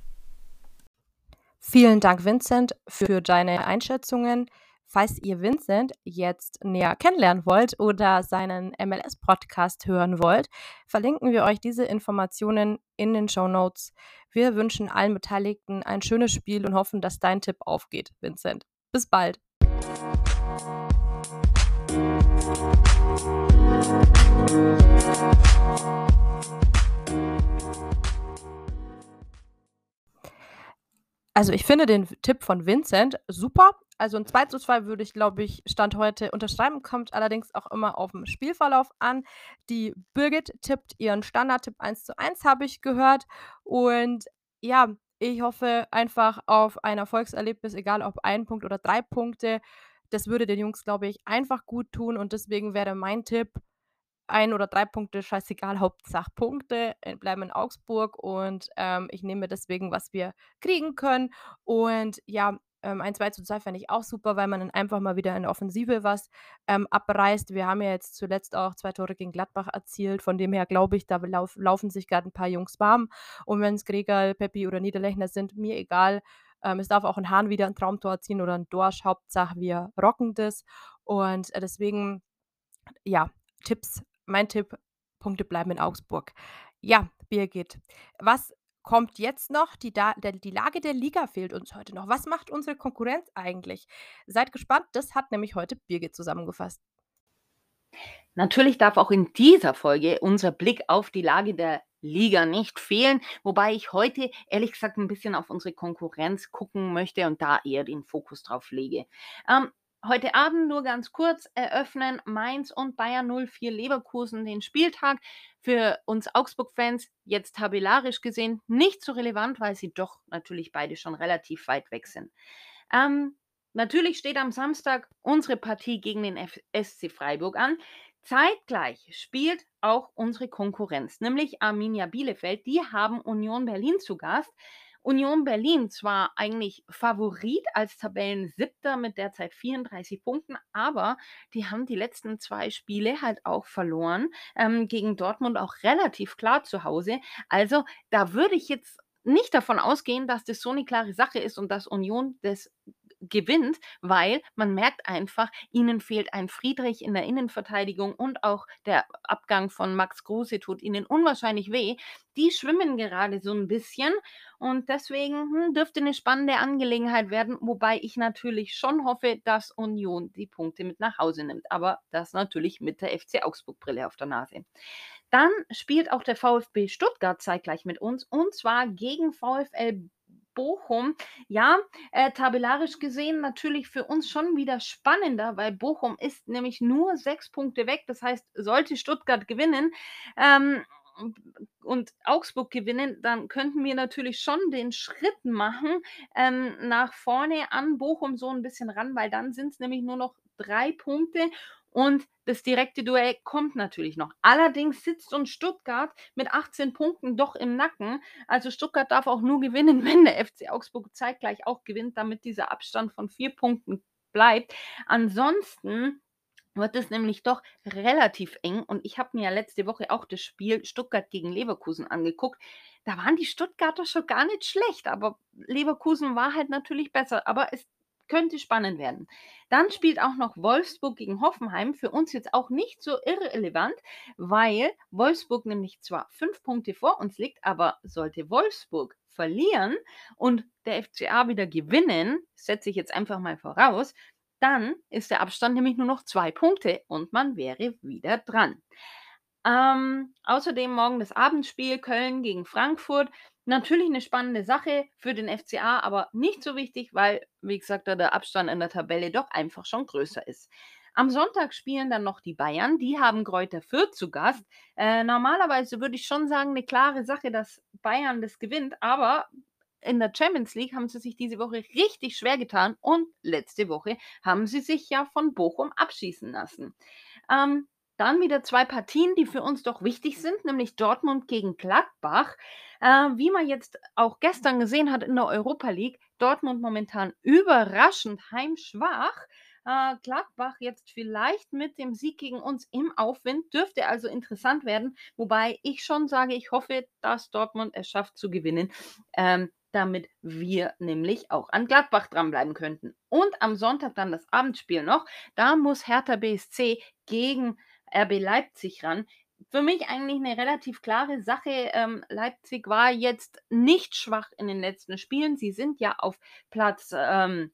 Vielen Dank, Vincent, für deine Einschätzungen. Falls ihr Vincent jetzt näher kennenlernen wollt oder seinen MLS-Podcast hören wollt, verlinken wir euch diese Informationen in den Show Notes. Wir wünschen allen Beteiligten ein schönes Spiel und hoffen, dass dein Tipp aufgeht, Vincent. Bis bald. Also ich finde den Tipp von Vincent super. Also ein 2 zu 2 würde ich, glaube ich, Stand heute unterschreiben, kommt allerdings auch immer auf den Spielverlauf an. Die Birgit tippt ihren Standardtipp 1 zu 1, habe ich gehört. Und ja, ich hoffe einfach auf ein Erfolgserlebnis, egal ob ein Punkt oder drei Punkte. Das würde den Jungs, glaube ich, einfach gut tun und deswegen wäre mein Tipp ein oder drei Punkte, scheißegal, Hauptsache Punkte, äh, bleiben in Augsburg und, ähm, ich nehme deswegen, was wir kriegen können. Und ja, ähm, ein 2 zu 2 fände ich auch super, weil man dann einfach mal wieder in Offensive was, ähm, abreißt. Wir haben ja jetzt zuletzt auch zwei Tore gegen Gladbach erzielt. Von dem her glaube ich, da lauf laufen sich gerade ein paar Jungs warm. Und wenn es Gregal, Peppi oder Niederlechner sind, mir egal. Ähm, es darf auch ein Hahn wieder ein Traumtor erzielen oder ein Dorsch. Hauptsache, wir rocken das. Und, äh, deswegen, ja, Tipps mein Tipp, Punkte bleiben in Augsburg. Ja, Birgit, was kommt jetzt noch? Die, da der, die Lage der Liga fehlt uns heute noch. Was macht unsere Konkurrenz eigentlich? Seid gespannt, das hat nämlich heute Birgit zusammengefasst. Natürlich darf auch in dieser Folge unser Blick auf die Lage der Liga nicht fehlen, wobei ich heute ehrlich gesagt ein bisschen auf unsere Konkurrenz gucken möchte und da eher den Fokus drauf lege. Ähm, Heute Abend nur ganz kurz eröffnen Mainz und Bayern 04 Leverkusen den Spieltag. Für uns Augsburg-Fans jetzt tabellarisch gesehen nicht so relevant, weil sie doch natürlich beide schon relativ weit weg sind. Ähm, natürlich steht am Samstag unsere Partie gegen den F SC Freiburg an. Zeitgleich spielt auch unsere Konkurrenz, nämlich Arminia Bielefeld. Die haben Union Berlin zu Gast. Union Berlin zwar eigentlich Favorit als Tabellensiebter mit derzeit 34 Punkten, aber die haben die letzten zwei Spiele halt auch verloren. Ähm, gegen Dortmund auch relativ klar zu Hause. Also da würde ich jetzt nicht davon ausgehen, dass das so eine klare Sache ist und dass Union das gewinnt, weil man merkt einfach, ihnen fehlt ein Friedrich in der Innenverteidigung und auch der Abgang von Max Kruse tut ihnen unwahrscheinlich weh. Die schwimmen gerade so ein bisschen und deswegen hm, dürfte eine spannende Angelegenheit werden, wobei ich natürlich schon hoffe, dass Union die Punkte mit nach Hause nimmt, aber das natürlich mit der FC Augsburg Brille auf der Nase. Dann spielt auch der VfB Stuttgart zeitgleich mit uns und zwar gegen VfL Bochum, ja, äh, tabellarisch gesehen natürlich für uns schon wieder spannender, weil Bochum ist nämlich nur sechs Punkte weg. Das heißt, sollte Stuttgart gewinnen ähm, und Augsburg gewinnen, dann könnten wir natürlich schon den Schritt machen ähm, nach vorne an Bochum so ein bisschen ran, weil dann sind es nämlich nur noch drei Punkte und das direkte Duell kommt natürlich noch. Allerdings sitzt uns Stuttgart mit 18 Punkten doch im Nacken. Also Stuttgart darf auch nur gewinnen, wenn der FC Augsburg zeitgleich auch gewinnt, damit dieser Abstand von vier Punkten bleibt. Ansonsten wird es nämlich doch relativ eng. Und ich habe mir ja letzte Woche auch das Spiel Stuttgart gegen Leverkusen angeguckt. Da waren die Stuttgarter schon gar nicht schlecht, aber Leverkusen war halt natürlich besser. Aber es könnte spannend werden. Dann spielt auch noch Wolfsburg gegen Hoffenheim. Für uns jetzt auch nicht so irrelevant, weil Wolfsburg nämlich zwar fünf Punkte vor uns liegt, aber sollte Wolfsburg verlieren und der FCA wieder gewinnen, setze ich jetzt einfach mal voraus, dann ist der Abstand nämlich nur noch zwei Punkte und man wäre wieder dran. Ähm, außerdem morgen das Abendspiel Köln gegen Frankfurt. Natürlich eine spannende Sache für den FCA, aber nicht so wichtig, weil, wie gesagt, der Abstand in der Tabelle doch einfach schon größer ist. Am Sonntag spielen dann noch die Bayern. Die haben Kräuter Fürth zu Gast. Äh, normalerweise würde ich schon sagen, eine klare Sache, dass Bayern das gewinnt. Aber in der Champions League haben sie sich diese Woche richtig schwer getan. Und letzte Woche haben sie sich ja von Bochum abschießen lassen. Ähm, dann wieder zwei Partien, die für uns doch wichtig sind, nämlich Dortmund gegen Gladbach. Äh, wie man jetzt auch gestern gesehen hat in der Europa League, Dortmund momentan überraschend heimschwach. Äh, Gladbach jetzt vielleicht mit dem Sieg gegen uns im Aufwind, dürfte also interessant werden. Wobei ich schon sage, ich hoffe, dass Dortmund es schafft zu gewinnen. Ähm, damit wir nämlich auch an Gladbach dranbleiben könnten. Und am Sonntag dann das Abendspiel noch. Da muss Hertha BSC gegen RB Leipzig ran. Für mich eigentlich eine relativ klare Sache. Ähm, Leipzig war jetzt nicht schwach in den letzten Spielen. Sie sind ja auf Platz ähm,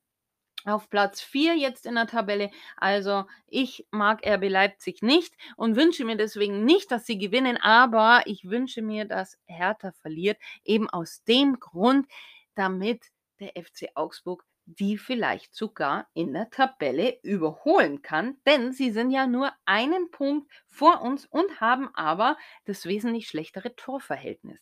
auf Platz 4 jetzt in der Tabelle. Also ich mag RB Leipzig nicht und wünsche mir deswegen nicht, dass sie gewinnen, aber ich wünsche mir, dass Hertha verliert, eben aus dem Grund, damit der FC Augsburg die vielleicht sogar in der Tabelle überholen kann, denn sie sind ja nur einen Punkt vor uns und haben aber das wesentlich schlechtere Torverhältnis.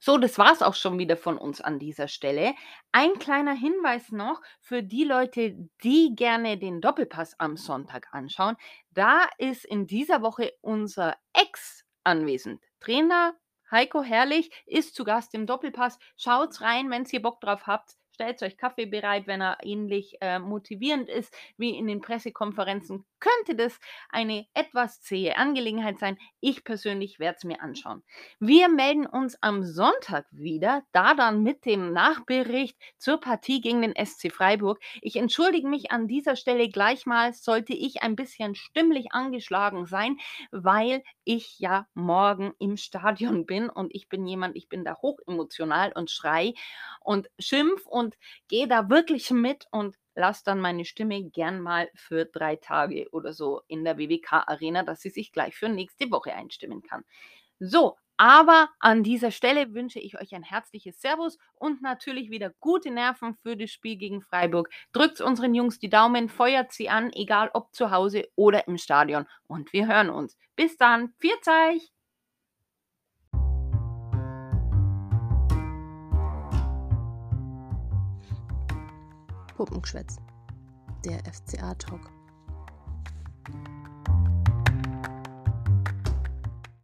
So, das war es auch schon wieder von uns an dieser Stelle. Ein kleiner Hinweis noch für die Leute, die gerne den Doppelpass am Sonntag anschauen. Da ist in dieser Woche unser Ex anwesend. Trainer Heiko Herrlich ist zu Gast im Doppelpass. Schaut's rein, wenn ihr Bock drauf habt stellt euch Kaffee bereit, wenn er ähnlich äh, motivierend ist wie in den Pressekonferenzen. Könnte das eine etwas zähe Angelegenheit sein? Ich persönlich werde es mir anschauen. Wir melden uns am Sonntag wieder, da dann mit dem Nachbericht zur Partie gegen den SC Freiburg. Ich entschuldige mich an dieser Stelle gleich mal, sollte ich ein bisschen stimmlich angeschlagen sein, weil ich ja morgen im Stadion bin und ich bin jemand, ich bin da hochemotional und schrei und schimpf und gehe da wirklich mit und lasse dann meine Stimme gern mal für drei Tage oder so in der WWK Arena, dass sie sich gleich für nächste Woche einstimmen kann. So, aber an dieser Stelle wünsche ich euch ein herzliches Servus und natürlich wieder gute Nerven für das Spiel gegen Freiburg. Drückt unseren Jungs die Daumen, feuert sie an, egal ob zu Hause oder im Stadion. Und wir hören uns. Bis dann. Pfiat Puppengeschwätz, der FCA-Talk.